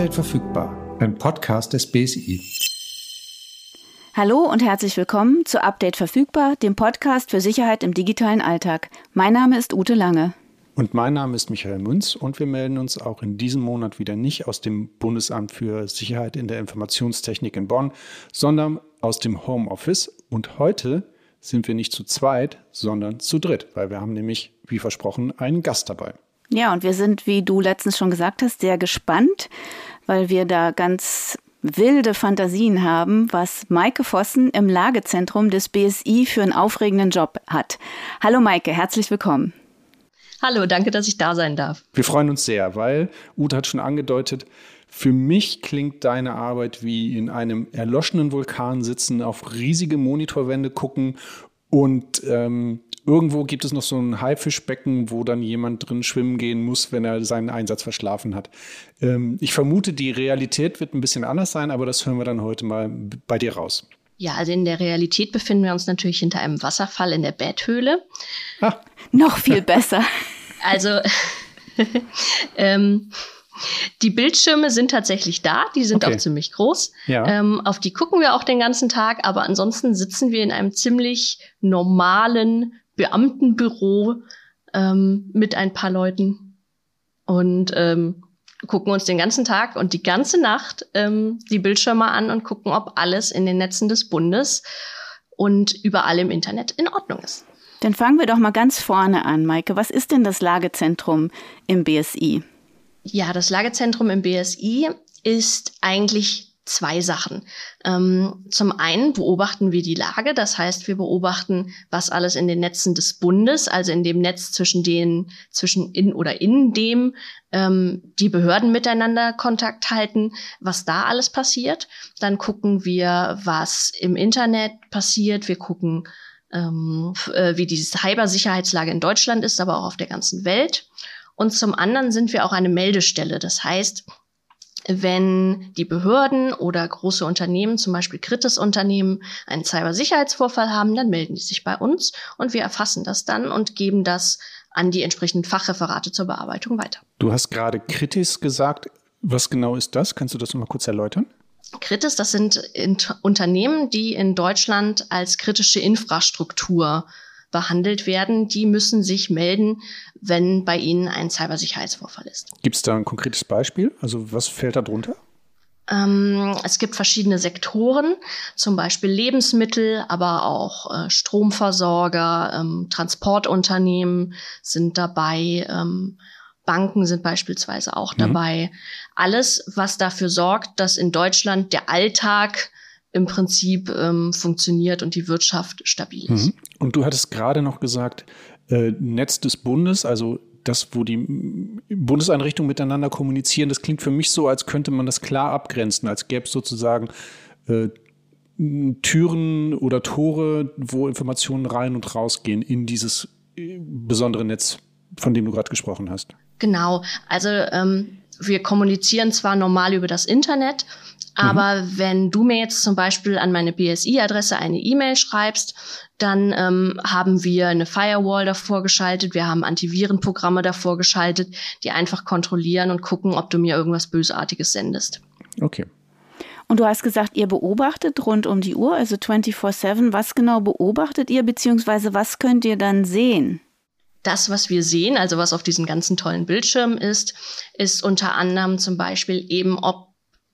Update verfügbar, ein Podcast des BSI. Hallo und herzlich willkommen zu Update verfügbar, dem Podcast für Sicherheit im digitalen Alltag. Mein Name ist Ute Lange. Und mein Name ist Michael Münz und wir melden uns auch in diesem Monat wieder nicht aus dem Bundesamt für Sicherheit in der Informationstechnik in Bonn, sondern aus dem Homeoffice. Und heute sind wir nicht zu zweit, sondern zu dritt, weil wir haben nämlich, wie versprochen, einen Gast dabei. Ja, und wir sind, wie du letztens schon gesagt hast, sehr gespannt, weil wir da ganz wilde Fantasien haben, was Maike Vossen im Lagezentrum des BSI für einen aufregenden Job hat. Hallo Maike, herzlich willkommen. Hallo, danke, dass ich da sein darf. Wir freuen uns sehr, weil Ute hat schon angedeutet, für mich klingt deine Arbeit wie in einem erloschenen Vulkan sitzen, auf riesige Monitorwände gucken und ähm, irgendwo gibt es noch so ein Haifischbecken, wo dann jemand drin schwimmen gehen muss, wenn er seinen Einsatz verschlafen hat. Ähm, ich vermute, die Realität wird ein bisschen anders sein, aber das hören wir dann heute mal bei dir raus. Ja, also in der Realität befinden wir uns natürlich hinter einem Wasserfall in der Betthöhle. Ah. Noch viel besser. Also ähm, die Bildschirme sind tatsächlich da, die sind okay. auch ziemlich groß. Ja. Ähm, auf die gucken wir auch den ganzen Tag, aber ansonsten sitzen wir in einem ziemlich normalen Beamtenbüro ähm, mit ein paar Leuten und ähm, gucken uns den ganzen Tag und die ganze Nacht ähm, die Bildschirme an und gucken, ob alles in den Netzen des Bundes und überall im Internet in Ordnung ist. Dann fangen wir doch mal ganz vorne an, Maike. Was ist denn das Lagezentrum im BSI? Ja, das Lagezentrum im BSI ist eigentlich zwei Sachen. Ähm, zum einen beobachten wir die Lage, das heißt, wir beobachten, was alles in den Netzen des Bundes, also in dem Netz zwischen den, zwischen in oder in dem ähm, die Behörden miteinander Kontakt halten, was da alles passiert. Dann gucken wir, was im Internet passiert. Wir gucken, ähm, äh, wie die Cybersicherheitslage in Deutschland ist, aber auch auf der ganzen Welt. Und zum anderen sind wir auch eine Meldestelle. Das heißt, wenn die Behörden oder große Unternehmen, zum Beispiel Kritis-Unternehmen, einen Cybersicherheitsvorfall haben, dann melden die sich bei uns und wir erfassen das dann und geben das an die entsprechenden Fachreferate zur Bearbeitung weiter. Du hast gerade Kritis gesagt. Was genau ist das? Kannst du das mal kurz erläutern? Kritis, das sind Unternehmen, die in Deutschland als kritische Infrastruktur behandelt werden, die müssen sich melden, wenn bei ihnen ein Cybersicherheitsvorfall ist. Gibt es da ein konkretes Beispiel? Also was fällt da drunter? Ähm, es gibt verschiedene Sektoren, zum Beispiel Lebensmittel, aber auch äh, Stromversorger, ähm, Transportunternehmen sind dabei, ähm, Banken sind beispielsweise auch mhm. dabei. Alles, was dafür sorgt, dass in Deutschland der Alltag im Prinzip ähm, funktioniert und die Wirtschaft stabil ist. Mhm. Und du hattest gerade noch gesagt, äh, Netz des Bundes, also das, wo die Bundeseinrichtungen miteinander kommunizieren, das klingt für mich so, als könnte man das klar abgrenzen, als gäbe es sozusagen äh, Türen oder Tore, wo Informationen rein und rausgehen in dieses äh, besondere Netz, von dem du gerade gesprochen hast. Genau, also ähm, wir kommunizieren zwar normal über das Internet, aber mhm. wenn du mir jetzt zum Beispiel an meine BSI-Adresse eine E-Mail schreibst, dann ähm, haben wir eine Firewall davor geschaltet, wir haben Antivirenprogramme davor geschaltet, die einfach kontrollieren und gucken, ob du mir irgendwas Bösartiges sendest. Okay. Und du hast gesagt, ihr beobachtet rund um die Uhr, also 24-7. Was genau beobachtet ihr, beziehungsweise was könnt ihr dann sehen? Das, was wir sehen, also was auf diesen ganzen tollen Bildschirmen ist, ist unter anderem zum Beispiel eben, ob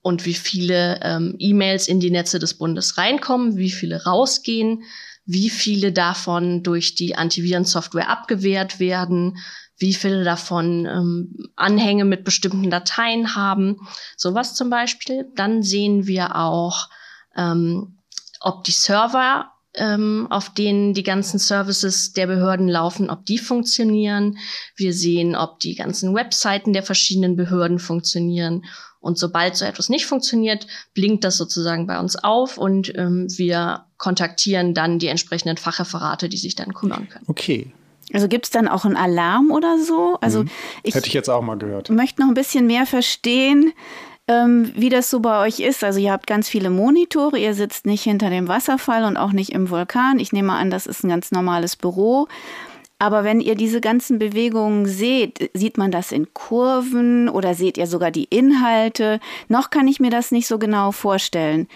und wie viele ähm, E-Mails in die Netze des Bundes reinkommen, wie viele rausgehen, wie viele davon durch die Antivirensoftware abgewehrt werden, wie viele davon ähm, Anhänge mit bestimmten Dateien haben, sowas zum Beispiel. Dann sehen wir auch, ähm, ob die Server ähm, auf denen die ganzen Services der Behörden laufen, ob die funktionieren. Wir sehen, ob die ganzen Webseiten der verschiedenen Behörden funktionieren. Und sobald so etwas nicht funktioniert, blinkt das sozusagen bei uns auf und ähm, wir kontaktieren dann die entsprechenden Fachreferate, die sich dann kümmern können. Okay. Also gibt es dann auch einen Alarm oder so? Also hm. ich hätte ich jetzt auch mal gehört. Möchte noch ein bisschen mehr verstehen, ähm, wie das so bei euch ist. Also ihr habt ganz viele Monitore, ihr sitzt nicht hinter dem Wasserfall und auch nicht im Vulkan. Ich nehme an, das ist ein ganz normales Büro. Aber wenn ihr diese ganzen Bewegungen seht, sieht man das in Kurven oder seht ihr sogar die Inhalte? Noch kann ich mir das nicht so genau vorstellen,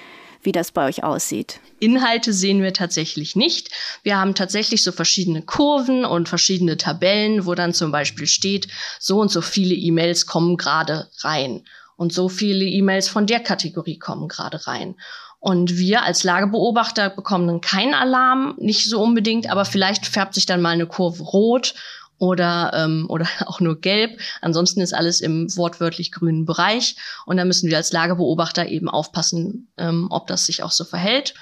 wie das bei euch aussieht. Inhalte sehen wir tatsächlich nicht. Wir haben tatsächlich so verschiedene Kurven und verschiedene Tabellen, wo dann zum Beispiel steht, so und so viele E-Mails kommen gerade rein und so viele E-Mails von der Kategorie kommen gerade rein. Und wir als Lagebeobachter bekommen dann keinen Alarm, nicht so unbedingt, aber vielleicht färbt sich dann mal eine Kurve rot oder, ähm, oder auch nur gelb. Ansonsten ist alles im wortwörtlich grünen Bereich. Und da müssen wir als Lagebeobachter eben aufpassen, ähm, ob das sich auch so verhält.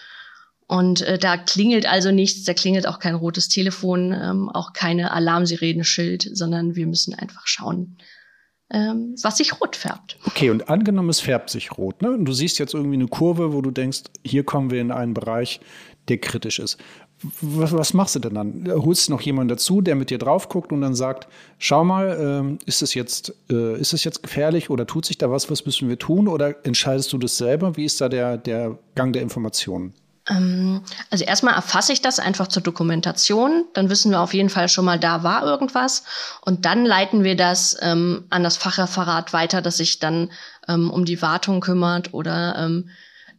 Und äh, da klingelt also nichts, da klingelt auch kein rotes Telefon, ähm, auch keine Alarmsirene-Schild, sondern wir müssen einfach schauen, ähm, was sich rot färbt. Okay, und angenommen, es färbt sich rot. Ne? Und du siehst jetzt irgendwie eine Kurve, wo du denkst, hier kommen wir in einen Bereich, der kritisch ist. Was, was machst du denn dann? Holst du noch jemanden dazu, der mit dir drauf guckt und dann sagt, schau mal, ähm, ist es jetzt, äh, ist es jetzt gefährlich oder tut sich da was, was müssen wir tun? Oder entscheidest du das selber? Wie ist da der, der Gang der Informationen? Ähm, also erstmal erfasse ich das einfach zur Dokumentation. Dann wissen wir auf jeden Fall schon mal, da war irgendwas. Und dann leiten wir das ähm, an das Fachreferat weiter, das sich dann ähm, um die Wartung kümmert oder ähm,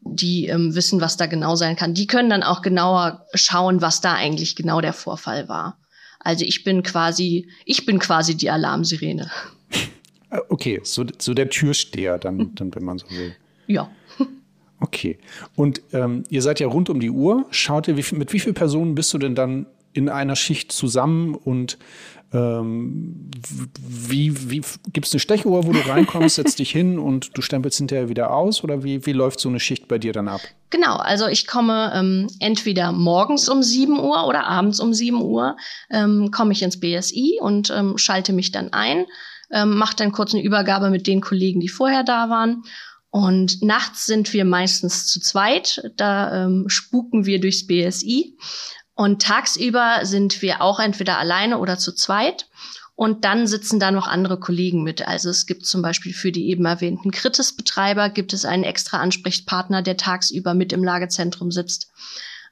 die ähm, wissen, was da genau sein kann. Die können dann auch genauer schauen, was da eigentlich genau der Vorfall war. Also ich bin quasi, ich bin quasi die Alarmsirene. Okay, so, so der Türsteher dann, dann, wenn man so will. Ja. Okay. Und ähm, ihr seid ja rund um die Uhr. Schaut ihr, wie, mit wie vielen Personen bist du denn dann in einer Schicht zusammen und ähm, wie, wie gibt es eine Stechuhr, wo du reinkommst, setzt dich hin und du stempelst hinterher wieder aus? Oder wie, wie läuft so eine Schicht bei dir dann ab? Genau, also ich komme ähm, entweder morgens um 7 Uhr oder abends um 7 Uhr ähm, komme ich ins BSI und ähm, schalte mich dann ein, ähm, mache dann kurz eine Übergabe mit den Kollegen, die vorher da waren und nachts sind wir meistens zu zweit. Da ähm, spuken wir durchs BSI. Und tagsüber sind wir auch entweder alleine oder zu zweit. Und dann sitzen da noch andere Kollegen mit. Also es gibt zum Beispiel für die eben erwähnten Kritis-Betreiber gibt es einen extra Ansprechpartner, der tagsüber mit im Lagezentrum sitzt.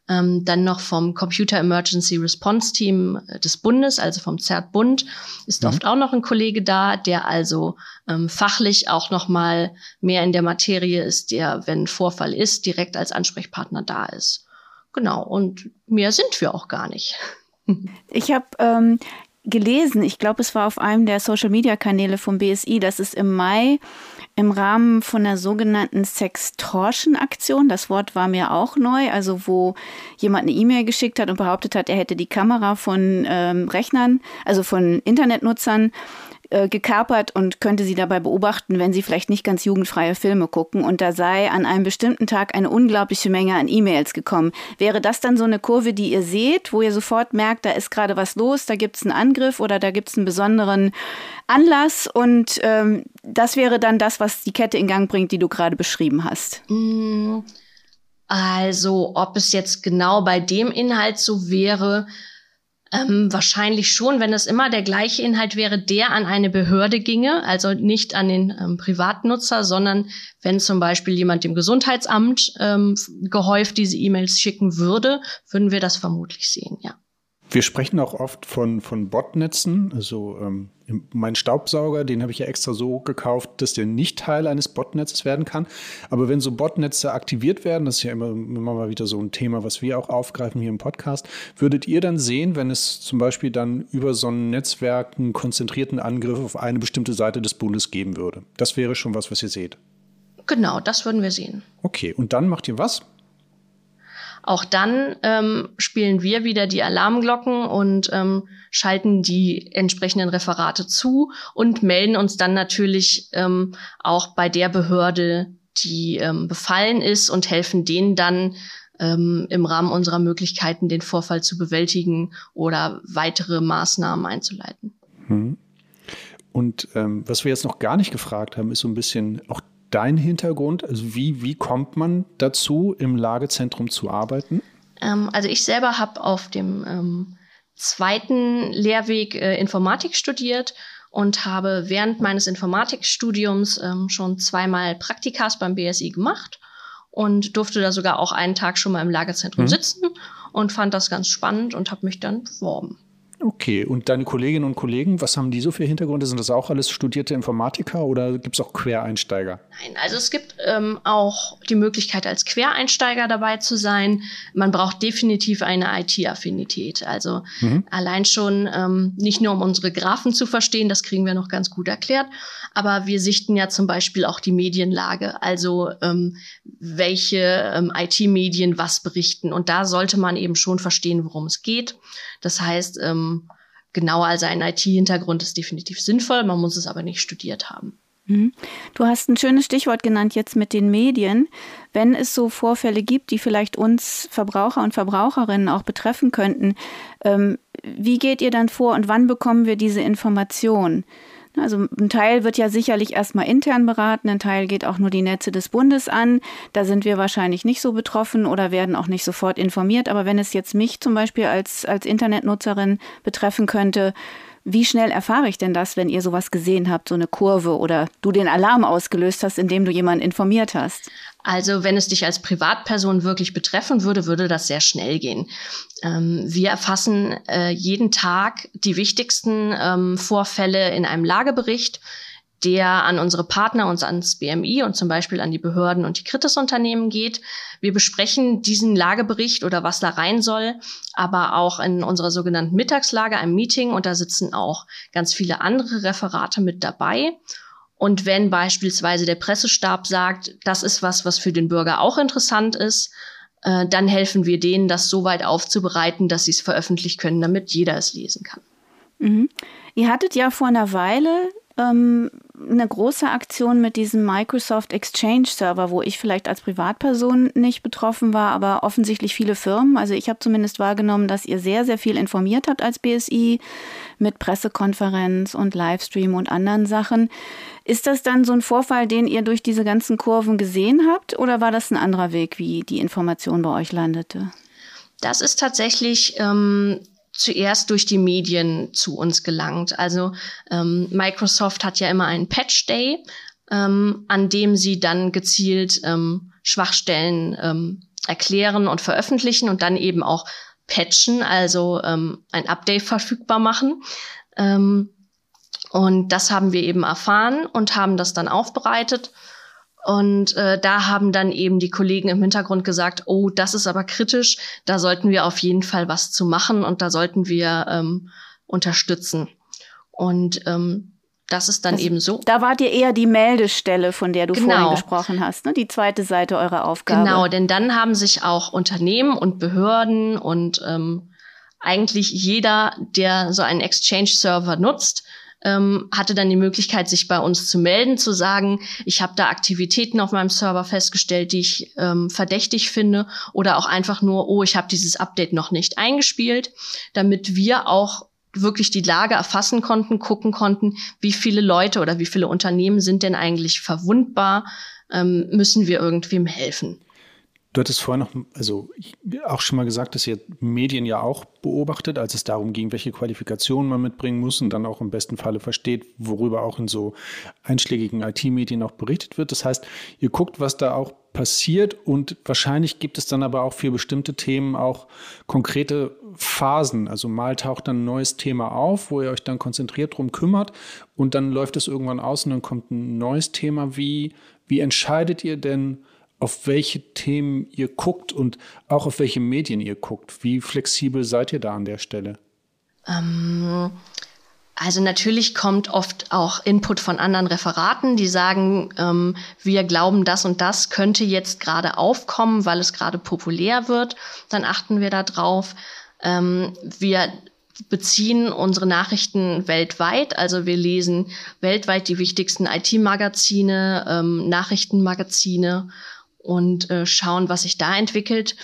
Ähm, dann noch vom Computer Emergency Response Team äh, des Bundes, also vom ZERT-Bund, ist mhm. oft auch noch ein Kollege da, der also ähm, fachlich auch noch mal mehr in der Materie ist, der, wenn Vorfall ist, direkt als Ansprechpartner da ist. Genau, und mehr sind wir auch gar nicht. Ich habe ähm, gelesen, ich glaube, es war auf einem der Social-Media-Kanäle vom BSI, dass es im Mai im Rahmen von der sogenannten Sextortion-Aktion, das Wort war mir auch neu, also wo jemand eine E-Mail geschickt hat und behauptet hat, er hätte die Kamera von ähm, Rechnern, also von Internetnutzern äh, gekapert und könnte sie dabei beobachten, wenn sie vielleicht nicht ganz jugendfreie Filme gucken. Und da sei an einem bestimmten Tag eine unglaubliche Menge an E-Mails gekommen. Wäre das dann so eine Kurve, die ihr seht, wo ihr sofort merkt, da ist gerade was los, da gibt es einen Angriff oder da gibt es einen besonderen Anlass und ähm, das wäre dann das, was die Kette in Gang bringt, die du gerade beschrieben hast. Mm, also, ob es jetzt genau bei dem Inhalt so wäre, ähm, wahrscheinlich schon, wenn es immer der gleiche Inhalt wäre, der an eine Behörde ginge, also nicht an den ähm, Privatnutzer, sondern wenn zum Beispiel jemand dem Gesundheitsamt ähm, gehäuft diese E-Mails schicken würde, würden wir das vermutlich sehen, ja. Wir sprechen auch oft von, von Botnetzen. Also ähm, mein Staubsauger, den habe ich ja extra so gekauft, dass der nicht Teil eines Botnetzes werden kann. Aber wenn so Botnetze aktiviert werden, das ist ja immer, immer mal wieder so ein Thema, was wir auch aufgreifen hier im Podcast, würdet ihr dann sehen, wenn es zum Beispiel dann über so ein Netzwerk einen konzentrierten Angriff auf eine bestimmte Seite des Bundes geben würde? Das wäre schon was, was ihr seht. Genau, das würden wir sehen. Okay, und dann macht ihr was? Auch dann ähm, spielen wir wieder die Alarmglocken und ähm, schalten die entsprechenden Referate zu und melden uns dann natürlich ähm, auch bei der Behörde, die ähm, befallen ist und helfen denen dann ähm, im Rahmen unserer Möglichkeiten, den Vorfall zu bewältigen oder weitere Maßnahmen einzuleiten. Hm. Und ähm, was wir jetzt noch gar nicht gefragt haben, ist so ein bisschen auch dein Hintergrund? Also wie, wie kommt man dazu, im Lagezentrum zu arbeiten? Ähm, also ich selber habe auf dem ähm, zweiten Lehrweg äh, Informatik studiert und habe während meines Informatikstudiums ähm, schon zweimal Praktikas beim BSI gemacht und durfte da sogar auch einen Tag schon mal im Lagerzentrum mhm. sitzen und fand das ganz spannend und habe mich dann beworben. Okay, und deine Kolleginnen und Kollegen, was haben die so für Hintergründe? Sind das auch alles studierte Informatiker oder gibt es auch Quereinsteiger? Nein, also es gibt ähm, auch die Möglichkeit, als Quereinsteiger dabei zu sein. Man braucht definitiv eine IT-Affinität. Also mhm. allein schon ähm, nicht nur um unsere Graphen zu verstehen, das kriegen wir noch ganz gut erklärt, aber wir sichten ja zum Beispiel auch die Medienlage, also ähm, welche ähm, IT-Medien was berichten. Und da sollte man eben schon verstehen, worum es geht. Das heißt, ähm, genau, also ein IT-Hintergrund ist definitiv sinnvoll, man muss es aber nicht studiert haben. Mhm. Du hast ein schönes Stichwort genannt jetzt mit den Medien. Wenn es so Vorfälle gibt, die vielleicht uns Verbraucher und Verbraucherinnen auch betreffen könnten, ähm, wie geht ihr dann vor und wann bekommen wir diese Information? Also ein Teil wird ja sicherlich erstmal intern beraten, ein Teil geht auch nur die Netze des Bundes an. Da sind wir wahrscheinlich nicht so betroffen oder werden auch nicht sofort informiert. Aber wenn es jetzt mich zum Beispiel als, als Internetnutzerin betreffen könnte, wie schnell erfahre ich denn das, wenn ihr sowas gesehen habt, so eine Kurve oder du den Alarm ausgelöst hast, indem du jemanden informiert hast? Also wenn es dich als Privatperson wirklich betreffen würde, würde das sehr schnell gehen. Ähm, wir erfassen äh, jeden Tag die wichtigsten ähm, Vorfälle in einem Lagebericht der an unsere Partner und ans BMI und zum Beispiel an die Behörden und die Kritisunternehmen geht. Wir besprechen diesen Lagebericht oder was da rein soll, aber auch in unserer sogenannten Mittagslage, einem Meeting, und da sitzen auch ganz viele andere Referate mit dabei. Und wenn beispielsweise der Pressestab sagt, das ist was, was für den Bürger auch interessant ist, äh, dann helfen wir denen, das so weit aufzubereiten, dass sie es veröffentlichen können, damit jeder es lesen kann. Mhm. Ihr hattet ja vor einer Weile ähm, eine große Aktion mit diesem Microsoft Exchange Server, wo ich vielleicht als Privatperson nicht betroffen war, aber offensichtlich viele Firmen. Also ich habe zumindest wahrgenommen, dass ihr sehr, sehr viel informiert habt als BSI mit Pressekonferenz und Livestream und anderen Sachen. Ist das dann so ein Vorfall, den ihr durch diese ganzen Kurven gesehen habt oder war das ein anderer Weg, wie die Information bei euch landete? Das ist tatsächlich ähm, zuerst durch die Medien zu uns gelangt. Also ähm, Microsoft hat ja immer einen Patch Day, ähm, an dem sie dann gezielt ähm, Schwachstellen ähm, erklären und veröffentlichen und dann eben auch patchen, also ähm, ein Update verfügbar machen. Ähm, und das haben wir eben erfahren und haben das dann aufbereitet und äh, da haben dann eben die Kollegen im Hintergrund gesagt, oh, das ist aber kritisch, da sollten wir auf jeden Fall was zu machen und da sollten wir ähm, unterstützen. Und ähm, das ist dann also, eben so. Da wart ihr eher die Meldestelle, von der du genau. vorhin gesprochen hast, ne? die zweite Seite eurer Aufgabe. Genau, denn dann haben sich auch Unternehmen und Behörden und ähm, eigentlich jeder, der so einen Exchange-Server nutzt, ähm, hatte dann die Möglichkeit, sich bei uns zu melden, zu sagen, ich habe da Aktivitäten auf meinem Server festgestellt, die ich ähm, verdächtig finde, oder auch einfach nur, oh, ich habe dieses Update noch nicht eingespielt, damit wir auch wirklich die Lage erfassen konnten, gucken konnten, wie viele Leute oder wie viele Unternehmen sind denn eigentlich verwundbar, ähm, müssen wir irgendwem helfen. Du hattest vorher noch, also auch schon mal gesagt, dass ihr Medien ja auch beobachtet, als es darum ging, welche Qualifikationen man mitbringen muss und dann auch im besten Falle versteht, worüber auch in so einschlägigen IT-Medien auch berichtet wird. Das heißt, ihr guckt, was da auch passiert und wahrscheinlich gibt es dann aber auch für bestimmte Themen auch konkrete Phasen. Also mal taucht dann ein neues Thema auf, wo ihr euch dann konzentriert drum kümmert und dann läuft es irgendwann aus und dann kommt ein neues Thema. Wie, wie entscheidet ihr denn, auf welche Themen ihr guckt und auch auf welche Medien ihr guckt. Wie flexibel seid ihr da an der Stelle? Ähm, also natürlich kommt oft auch Input von anderen Referaten, die sagen, ähm, wir glauben, das und das könnte jetzt gerade aufkommen, weil es gerade populär wird. Dann achten wir da drauf. Ähm, wir beziehen unsere Nachrichten weltweit. Also wir lesen weltweit die wichtigsten IT-Magazine, ähm, Nachrichtenmagazine und äh, schauen, was sich da entwickelt.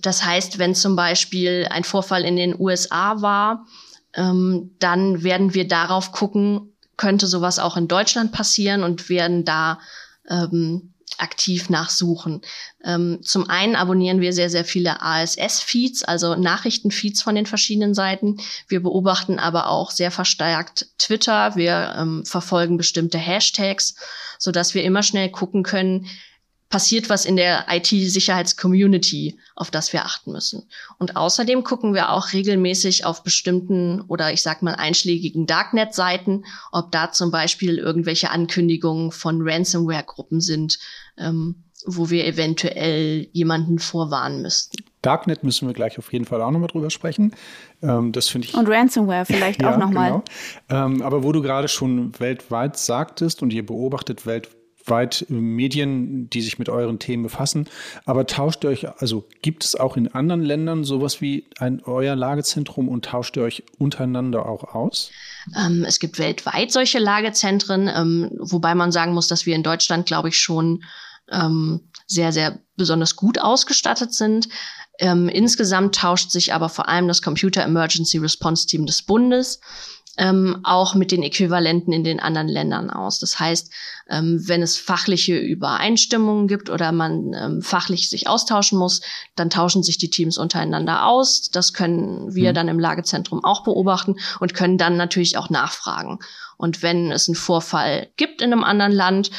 Das heißt, wenn zum Beispiel ein Vorfall in den USA war, ähm, dann werden wir darauf gucken, könnte sowas auch in Deutschland passieren und werden da ähm, aktiv nachsuchen. Ähm, zum einen abonnieren wir sehr, sehr viele ASS-Feeds, also Nachrichtenfeeds von den verschiedenen Seiten. Wir beobachten aber auch sehr verstärkt Twitter. Wir ähm, verfolgen bestimmte Hashtags, so dass wir immer schnell gucken können, passiert was in der IT-Sicherheits-Community, auf das wir achten müssen. Und außerdem gucken wir auch regelmäßig auf bestimmten oder ich sag mal einschlägigen Darknet-Seiten, ob da zum Beispiel irgendwelche Ankündigungen von Ransomware-Gruppen sind, ähm, wo wir eventuell jemanden vorwarnen müssten. Darknet müssen wir gleich auf jeden Fall auch nochmal drüber sprechen. Ähm, das finde ich. Und Ransomware vielleicht ja, auch nochmal. Genau. Ähm, aber wo du gerade schon weltweit sagtest und ihr beobachtet weltweit, weit Medien, die sich mit euren Themen befassen. Aber tauscht ihr euch, also gibt es auch in anderen Ländern sowas wie ein euer Lagezentrum und tauscht ihr euch untereinander auch aus? Ähm, es gibt weltweit solche Lagezentren, ähm, wobei man sagen muss, dass wir in Deutschland, glaube ich, schon ähm, sehr, sehr besonders gut ausgestattet sind. Ähm, insgesamt tauscht sich aber vor allem das Computer Emergency Response Team des Bundes ähm, auch mit den Äquivalenten in den anderen Ländern aus. Das heißt, ähm, wenn es fachliche Übereinstimmungen gibt oder man ähm, fachlich sich austauschen muss, dann tauschen sich die Teams untereinander aus. Das können wir mhm. dann im Lagezentrum auch beobachten und können dann natürlich auch nachfragen. Und wenn es einen Vorfall gibt in einem anderen Land,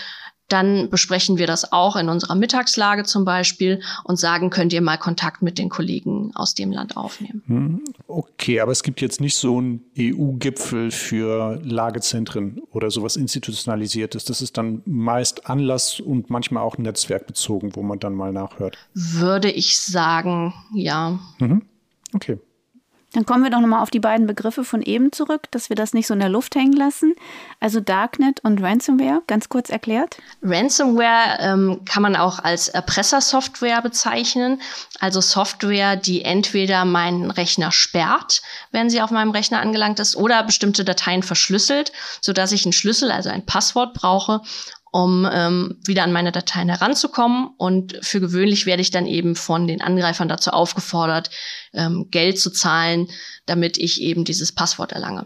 dann besprechen wir das auch in unserer Mittagslage zum Beispiel und sagen, könnt ihr mal Kontakt mit den Kollegen aus dem Land aufnehmen. Hm, okay, aber es gibt jetzt nicht so einen EU-Gipfel für Lagezentren oder sowas institutionalisiertes. Das ist dann meist Anlass und manchmal auch netzwerkbezogen, wo man dann mal nachhört. Würde ich sagen, ja. Mhm. Okay. Dann kommen wir doch nochmal auf die beiden Begriffe von eben zurück, dass wir das nicht so in der Luft hängen lassen. Also Darknet und Ransomware, ganz kurz erklärt. Ransomware ähm, kann man auch als Erpressersoftware bezeichnen. Also Software, die entweder meinen Rechner sperrt, wenn sie auf meinem Rechner angelangt ist, oder bestimmte Dateien verschlüsselt, sodass ich einen Schlüssel, also ein Passwort brauche, um ähm, wieder an meine Dateien heranzukommen. Und für gewöhnlich werde ich dann eben von den Angreifern dazu aufgefordert, ähm, Geld zu zahlen, damit ich eben dieses Passwort erlange.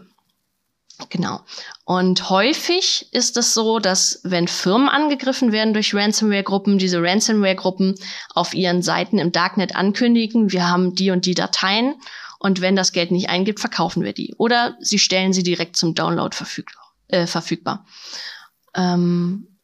Genau. Und häufig ist es so, dass wenn Firmen angegriffen werden durch Ransomware-Gruppen, diese Ransomware-Gruppen auf ihren Seiten im Darknet ankündigen, wir haben die und die Dateien und wenn das Geld nicht eingibt, verkaufen wir die. Oder sie stellen sie direkt zum Download verfügbar. Äh, verfügbar. Ähm,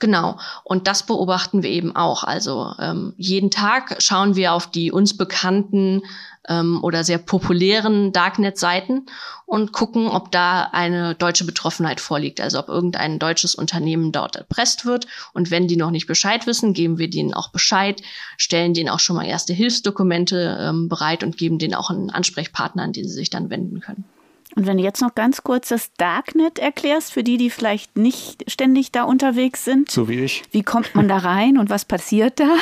Genau. Und das beobachten wir eben auch. Also ähm, jeden Tag schauen wir auf die uns bekannten ähm, oder sehr populären Darknet-Seiten und gucken, ob da eine deutsche Betroffenheit vorliegt. Also ob irgendein deutsches Unternehmen dort erpresst wird. Und wenn die noch nicht Bescheid wissen, geben wir denen auch Bescheid, stellen denen auch schon mal erste Hilfsdokumente ähm, bereit und geben denen auch einen Ansprechpartner, an den sie sich dann wenden können. Und wenn du jetzt noch ganz kurz das Darknet erklärst, für die, die vielleicht nicht ständig da unterwegs sind. So wie ich. Wie kommt man da rein und was passiert da?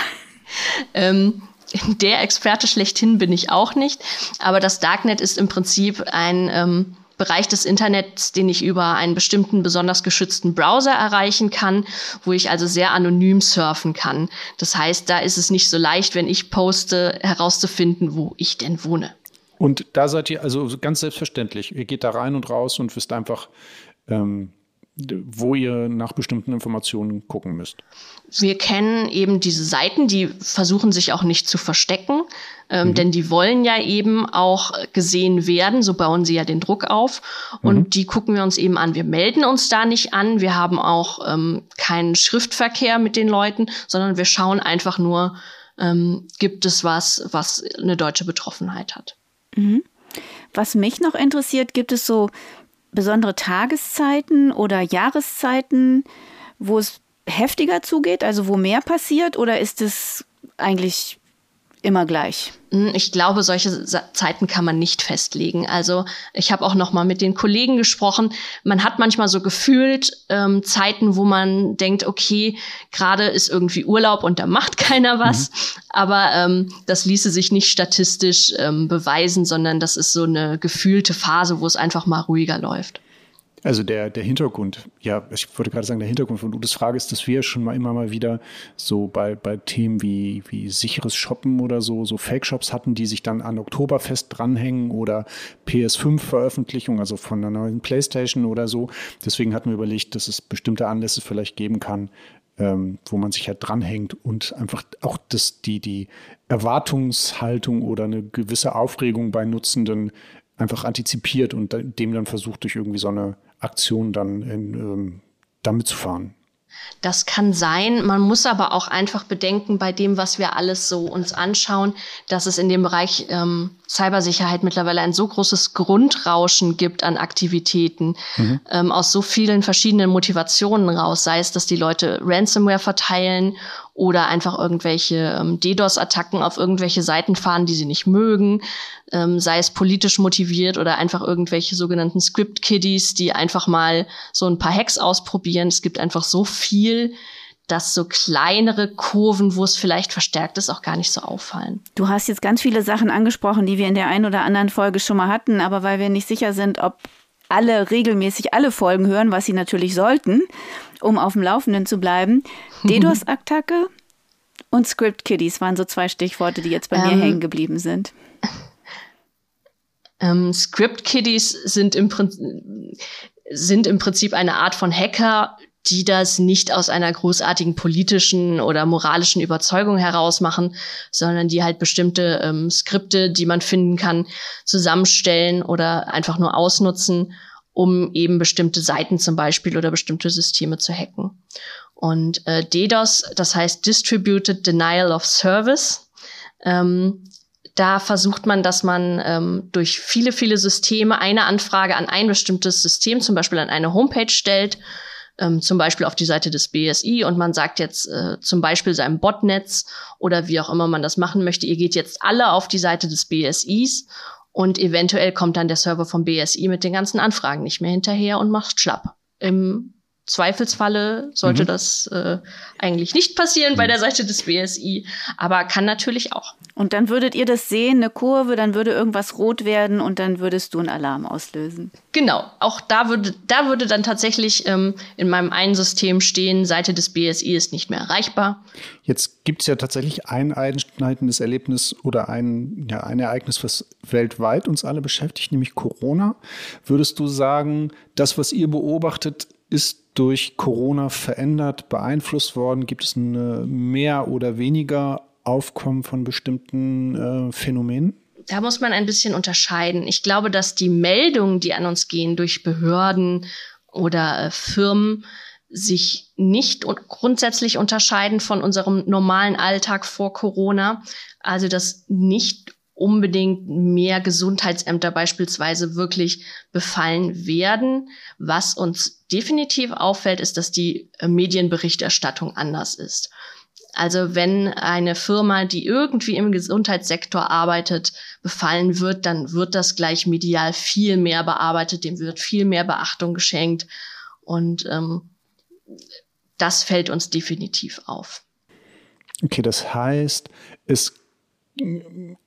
ähm, der Experte schlechthin bin ich auch nicht. Aber das Darknet ist im Prinzip ein ähm, Bereich des Internets, den ich über einen bestimmten besonders geschützten Browser erreichen kann, wo ich also sehr anonym surfen kann. Das heißt, da ist es nicht so leicht, wenn ich poste, herauszufinden, wo ich denn wohne. Und da seid ihr also ganz selbstverständlich. Ihr geht da rein und raus und wisst einfach, ähm, wo ihr nach bestimmten Informationen gucken müsst. Wir kennen eben diese Seiten, die versuchen sich auch nicht zu verstecken, ähm, mhm. denn die wollen ja eben auch gesehen werden, so bauen sie ja den Druck auf und mhm. die gucken wir uns eben an. Wir melden uns da nicht an, wir haben auch ähm, keinen Schriftverkehr mit den Leuten, sondern wir schauen einfach nur, ähm, gibt es was, was eine deutsche Betroffenheit hat. Mhm. Was mich noch interessiert, gibt es so besondere Tageszeiten oder Jahreszeiten, wo es heftiger zugeht, also wo mehr passiert, oder ist es eigentlich immer gleich? Hm, ich glaube, solche Zeiten kann man nicht festlegen. Also ich habe auch noch mal mit den Kollegen gesprochen. Man hat manchmal so gefühlt ähm, Zeiten, wo man denkt, okay, gerade ist irgendwie Urlaub und da macht keiner was. Mhm. Aber ähm, das ließe sich nicht statistisch ähm, beweisen, sondern das ist so eine gefühlte Phase, wo es einfach mal ruhiger läuft. Also der, der Hintergrund, ja, ich wollte gerade sagen, der Hintergrund von Utes Frage ist, dass wir schon mal immer mal wieder so bei, bei Themen wie, wie sicheres Shoppen oder so, so Fake-Shops hatten, die sich dann an Oktoberfest dranhängen oder PS5-Veröffentlichung, also von einer neuen Playstation oder so. Deswegen hatten wir überlegt, dass es bestimmte Anlässe vielleicht geben kann, ähm, wo man sich halt dranhängt und einfach auch das, die, die Erwartungshaltung oder eine gewisse Aufregung bei Nutzenden einfach antizipiert und dem dann versucht, durch irgendwie so eine Aktion dann in, ähm, damit zu fahren. Das kann sein. Man muss aber auch einfach bedenken, bei dem, was wir alles so uns anschauen, dass es in dem Bereich ähm, Cybersicherheit mittlerweile ein so großes Grundrauschen gibt an Aktivitäten mhm. ähm, aus so vielen verschiedenen Motivationen raus. Sei es, dass die Leute Ransomware verteilen oder einfach irgendwelche ähm, DDoS-Attacken auf irgendwelche Seiten fahren, die sie nicht mögen, ähm, sei es politisch motiviert oder einfach irgendwelche sogenannten Script-Kiddies, die einfach mal so ein paar Hacks ausprobieren. Es gibt einfach so viel, dass so kleinere Kurven, wo es vielleicht verstärkt ist, auch gar nicht so auffallen. Du hast jetzt ganz viele Sachen angesprochen, die wir in der einen oder anderen Folge schon mal hatten, aber weil wir nicht sicher sind, ob alle regelmäßig alle Folgen hören, was sie natürlich sollten, um auf dem Laufenden zu bleiben. DDoS-Attacke und Script Kiddies waren so zwei Stichworte, die jetzt bei ähm, mir hängen geblieben sind. Ähm, Script Kiddies sind im, sind im Prinzip eine Art von Hacker, die das nicht aus einer großartigen politischen oder moralischen Überzeugung heraus machen, sondern die halt bestimmte ähm, Skripte, die man finden kann, zusammenstellen oder einfach nur ausnutzen, um eben bestimmte Seiten zum Beispiel oder bestimmte Systeme zu hacken. Und äh, DDoS, das heißt Distributed Denial of Service, ähm, da versucht man, dass man ähm, durch viele, viele Systeme eine Anfrage an ein bestimmtes System, zum Beispiel an eine Homepage stellt, ähm, zum Beispiel auf die Seite des BSI und man sagt jetzt äh, zum Beispiel seinem Botnetz oder wie auch immer man das machen möchte, ihr geht jetzt alle auf die Seite des BSIs und eventuell kommt dann der Server vom BSI mit den ganzen Anfragen nicht mehr hinterher und macht schlapp. Im Zweifelsfalle sollte mhm. das äh, eigentlich nicht passieren bei mhm. der Seite des BSI, aber kann natürlich auch. Und dann würdet ihr das sehen, eine Kurve, dann würde irgendwas rot werden und dann würdest du einen Alarm auslösen. Genau, auch da würde, da würde dann tatsächlich ähm, in meinem einen System stehen, Seite des BSI ist nicht mehr erreichbar. Jetzt gibt es ja tatsächlich ein einschneidendes Erlebnis oder ein, ja, ein Ereignis, was weltweit uns alle beschäftigt, nämlich Corona. Würdest du sagen, das, was ihr beobachtet, ist durch Corona verändert, beeinflusst worden? Gibt es ein mehr oder weniger Aufkommen von bestimmten äh, Phänomenen? Da muss man ein bisschen unterscheiden. Ich glaube, dass die Meldungen, die an uns gehen durch Behörden oder äh, Firmen, sich nicht und grundsätzlich unterscheiden von unserem normalen Alltag vor Corona. Also dass nicht unbedingt mehr Gesundheitsämter beispielsweise wirklich befallen werden. Was uns definitiv auffällt, ist, dass die äh, Medienberichterstattung anders ist. Also wenn eine Firma, die irgendwie im Gesundheitssektor arbeitet, befallen wird, dann wird das gleich medial viel mehr bearbeitet, dem wird viel mehr Beachtung geschenkt und ähm, das fällt uns definitiv auf. Okay, das heißt, es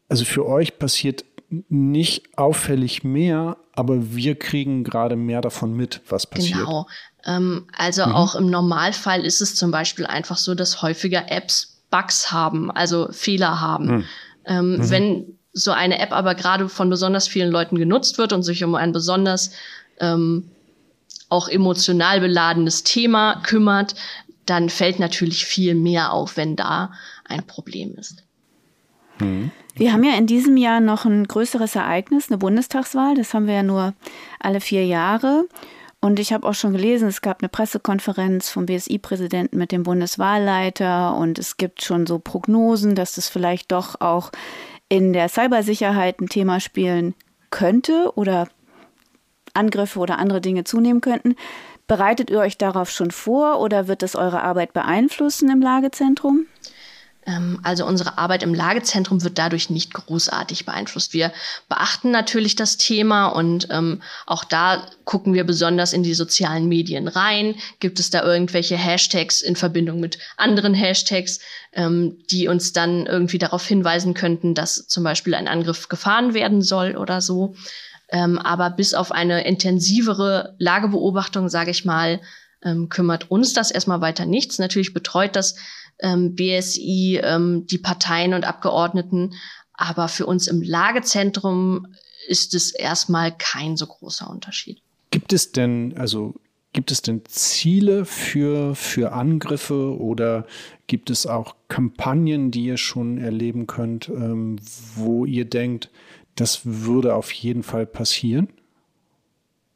also für euch passiert nicht auffällig mehr, aber wir kriegen gerade mehr davon mit, was passiert. Genau. Ähm, also mhm. auch im Normalfall ist es zum Beispiel einfach so, dass häufiger Apps Bugs haben, also Fehler haben. Mhm. Ähm, mhm. Wenn so eine App aber gerade von besonders vielen Leuten genutzt wird und sich um ein besonders ähm, auch emotional beladenes Thema kümmert, dann fällt natürlich viel mehr auf, wenn da ein Problem ist. Wir haben ja in diesem Jahr noch ein größeres Ereignis, eine Bundestagswahl. Das haben wir ja nur alle vier Jahre. Und ich habe auch schon gelesen, es gab eine Pressekonferenz vom BSI-Präsidenten mit dem Bundeswahlleiter und es gibt schon so Prognosen, dass das vielleicht doch auch in der Cybersicherheit ein Thema spielen könnte oder Angriffe oder andere Dinge zunehmen könnten. Bereitet ihr euch darauf schon vor oder wird das eure Arbeit beeinflussen im Lagezentrum? Ähm, also unsere Arbeit im Lagezentrum wird dadurch nicht großartig beeinflusst. Wir beachten natürlich das Thema und ähm, auch da gucken wir besonders in die sozialen Medien rein. Gibt es da irgendwelche Hashtags in Verbindung mit anderen Hashtags, ähm, die uns dann irgendwie darauf hinweisen könnten, dass zum Beispiel ein Angriff gefahren werden soll oder so. Ähm, aber bis auf eine intensivere Lagebeobachtung, sage ich mal, ähm, kümmert uns das erstmal weiter nichts. Natürlich betreut das ähm, BSI, ähm, die Parteien und Abgeordneten. Aber für uns im Lagezentrum ist es erstmal kein so großer Unterschied. Gibt es denn, also gibt es denn Ziele für, für Angriffe oder gibt es auch Kampagnen, die ihr schon erleben könnt, ähm, wo ihr denkt, das würde auf jeden Fall passieren?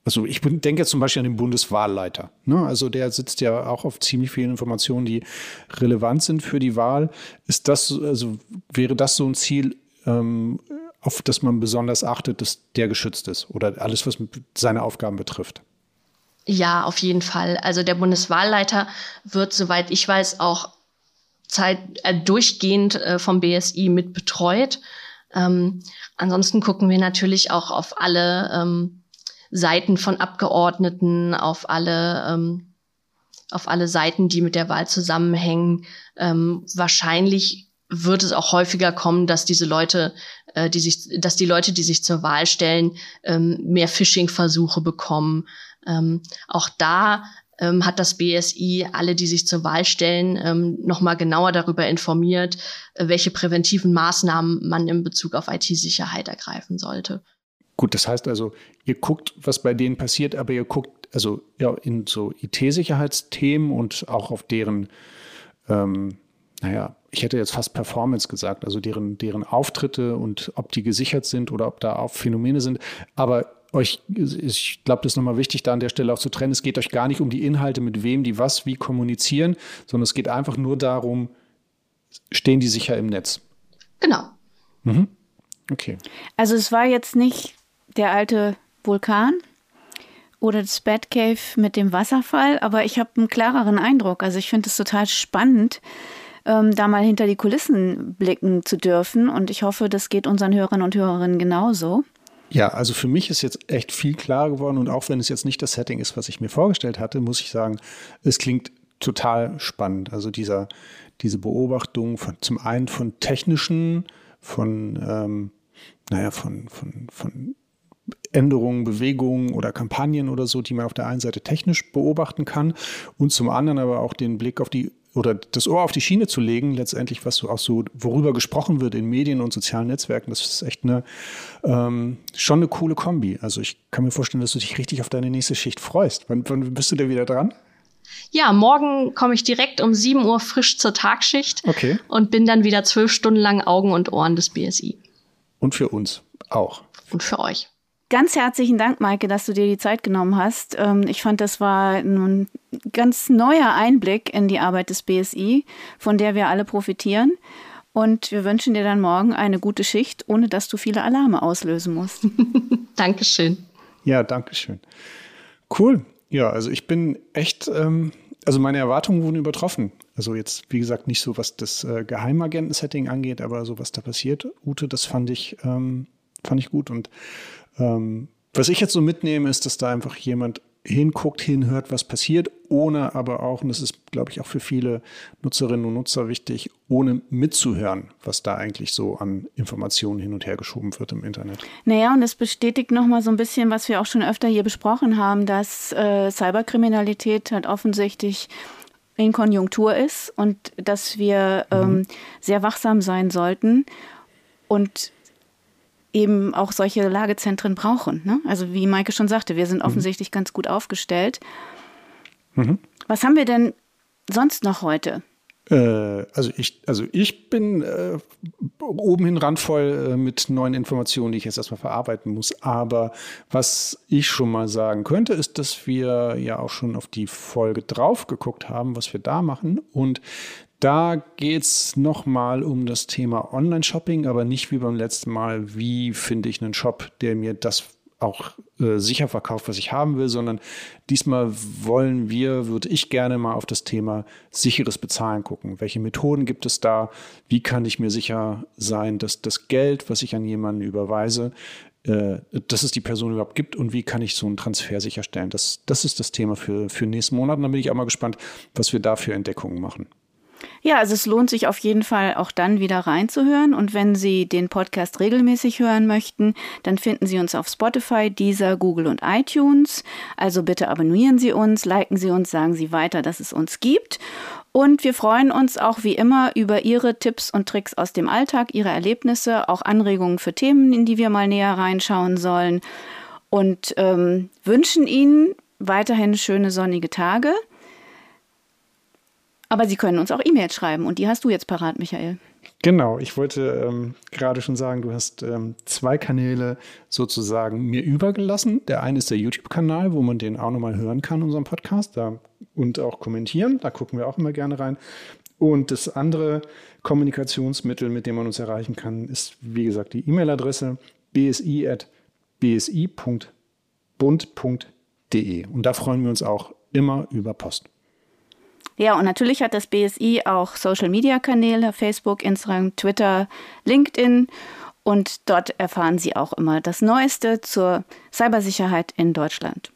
Also ich denke jetzt zum Beispiel an den Bundeswahlleiter. Ne? Also der sitzt ja auch auf ziemlich vielen Informationen, die relevant sind für die Wahl. Ist das, also wäre das so ein Ziel, ähm, auf das man besonders achtet, dass der geschützt ist oder alles, was seine Aufgaben betrifft? Ja, auf jeden Fall. Also der Bundeswahlleiter wird, soweit ich weiß, auch Zeit, äh, durchgehend äh, vom BSI mit betreut. Ähm, ansonsten gucken wir natürlich auch auf alle ähm, Seiten von Abgeordneten, auf alle, ähm, auf alle Seiten, die mit der Wahl zusammenhängen. Ähm, wahrscheinlich wird es auch häufiger kommen, dass diese Leute, äh, die sich, dass die Leute, die sich zur Wahl stellen, ähm, mehr Phishing-Versuche bekommen. Ähm, auch da ähm, hat das BSI alle, die sich zur Wahl stellen, ähm, nochmal genauer darüber informiert, äh, welche präventiven Maßnahmen man in Bezug auf IT-Sicherheit ergreifen sollte. Gut, das heißt also, ihr guckt, was bei denen passiert, aber ihr guckt also ja, in so IT-Sicherheitsthemen und auch auf deren, ähm, naja, ich hätte jetzt fast Performance gesagt, also deren, deren Auftritte und ob die gesichert sind oder ob da auch Phänomene sind. Aber euch, ich glaube, das ist nochmal wichtig, da an der Stelle auch zu trennen. Es geht euch gar nicht um die Inhalte, mit wem die was, wie kommunizieren, sondern es geht einfach nur darum, stehen die sicher im Netz. Genau. Mhm. Okay. Also es war jetzt nicht der alte Vulkan oder das Batcave mit dem Wasserfall, aber ich habe einen klareren Eindruck. Also ich finde es total spannend, ähm, da mal hinter die Kulissen blicken zu dürfen. Und ich hoffe, das geht unseren Hörern und Hörerinnen genauso. Ja, also für mich ist jetzt echt viel klar geworden und auch wenn es jetzt nicht das Setting ist, was ich mir vorgestellt hatte, muss ich sagen, es klingt total spannend. Also dieser, diese Beobachtung von zum einen von technischen, von ähm, naja, von, von, von Änderungen, Bewegungen oder Kampagnen oder so, die man auf der einen Seite technisch beobachten kann und zum anderen aber auch den Blick auf die oder das Ohr auf die Schiene zu legen, letztendlich, was so auch so, worüber gesprochen wird in Medien und sozialen Netzwerken, das ist echt eine ähm, schon eine coole Kombi. Also ich kann mir vorstellen, dass du dich richtig auf deine nächste Schicht freust. Wann, wann bist du da wieder dran? Ja, morgen komme ich direkt um 7 Uhr frisch zur Tagschicht okay. und bin dann wieder zwölf Stunden lang Augen und Ohren des BSI. Und für uns auch. Und für euch. Ganz herzlichen Dank, Maike, dass du dir die Zeit genommen hast. Ähm, ich fand, das war ein ganz neuer Einblick in die Arbeit des BSI, von der wir alle profitieren. Und wir wünschen dir dann morgen eine gute Schicht, ohne dass du viele Alarme auslösen musst. Dankeschön. Ja, Dankeschön. Cool. Ja, also ich bin echt, ähm, also meine Erwartungen wurden übertroffen. Also jetzt, wie gesagt, nicht so, was das äh, Geheimagenten-Setting angeht, aber so, was da passiert, Ute, das fand ich, ähm, fand ich gut. Und ähm, was ich jetzt so mitnehme, ist, dass da einfach jemand hinguckt, hinhört, was passiert, ohne aber auch, und das ist, glaube ich, auch für viele Nutzerinnen und Nutzer wichtig, ohne mitzuhören, was da eigentlich so an Informationen hin und her geschoben wird im Internet. Naja, und das bestätigt nochmal so ein bisschen, was wir auch schon öfter hier besprochen haben, dass äh, Cyberkriminalität halt offensichtlich in Konjunktur ist und dass wir mhm. ähm, sehr wachsam sein sollten. Und eben auch solche Lagezentren brauchen. Ne? Also wie Maike schon sagte, wir sind mhm. offensichtlich mhm. ganz gut aufgestellt. Mhm. Was haben wir denn sonst noch heute? Äh, also ich, also ich bin äh, oben hin randvoll äh, mit neuen Informationen, die ich jetzt erstmal verarbeiten muss. Aber was ich schon mal sagen könnte, ist, dass wir ja auch schon auf die Folge drauf geguckt haben, was wir da machen. Und da geht es nochmal um das Thema Online-Shopping, aber nicht wie beim letzten Mal, wie finde ich einen Shop, der mir das auch äh, sicher verkauft, was ich haben will, sondern diesmal wollen wir, würde ich gerne mal auf das Thema sicheres Bezahlen gucken. Welche Methoden gibt es da? Wie kann ich mir sicher sein, dass das Geld, was ich an jemanden überweise, äh, dass es die Person überhaupt gibt und wie kann ich so einen Transfer sicherstellen? Das, das ist das Thema für, für nächsten Monat. Und dann bin ich auch mal gespannt, was wir da für Entdeckungen machen. Ja, also es lohnt sich auf jeden Fall auch dann wieder reinzuhören. Und wenn Sie den Podcast regelmäßig hören möchten, dann finden Sie uns auf Spotify, Deezer, Google und iTunes. Also bitte abonnieren Sie uns, liken Sie uns, sagen Sie weiter, dass es uns gibt. Und wir freuen uns auch wie immer über Ihre Tipps und Tricks aus dem Alltag, Ihre Erlebnisse, auch Anregungen für Themen, in die wir mal näher reinschauen sollen. Und ähm, wünschen Ihnen weiterhin schöne sonnige Tage. Aber Sie können uns auch E-Mails schreiben und die hast du jetzt parat, Michael. Genau, ich wollte ähm, gerade schon sagen, du hast ähm, zwei Kanäle sozusagen mir übergelassen. Der eine ist der YouTube-Kanal, wo man den auch nochmal hören kann, unseren Podcast, da, und auch kommentieren. Da gucken wir auch immer gerne rein. Und das andere Kommunikationsmittel, mit dem man uns erreichen kann, ist, wie gesagt, die E-Mail-Adresse bsi.bsi.bund.de. Und da freuen wir uns auch immer über Post. Ja, und natürlich hat das BSI auch Social-Media-Kanäle, Facebook, Instagram, Twitter, LinkedIn. Und dort erfahren Sie auch immer das Neueste zur Cybersicherheit in Deutschland.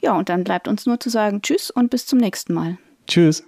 Ja, und dann bleibt uns nur zu sagen Tschüss und bis zum nächsten Mal. Tschüss.